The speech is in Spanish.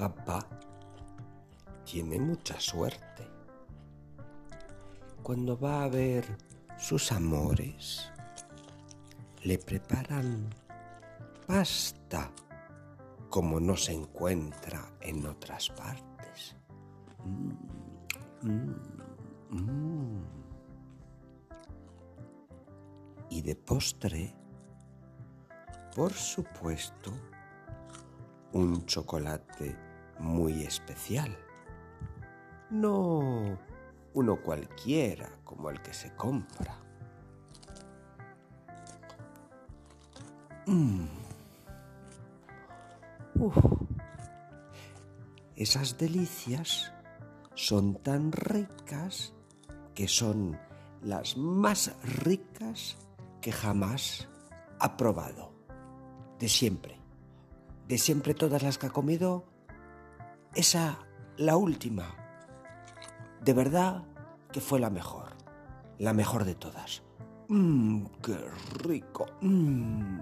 Papá tiene mucha suerte. Cuando va a ver sus amores, le preparan pasta como no se encuentra en otras partes. Mm, mm, mm. Y de postre, por supuesto, un chocolate muy especial. No uno cualquiera como el que se compra. Mm. Esas delicias son tan ricas que son las más ricas que jamás ha probado. De siempre. De siempre todas las que ha comido. Esa, la última. De verdad que fue la mejor. La mejor de todas. Mmm, qué rico. Mmm.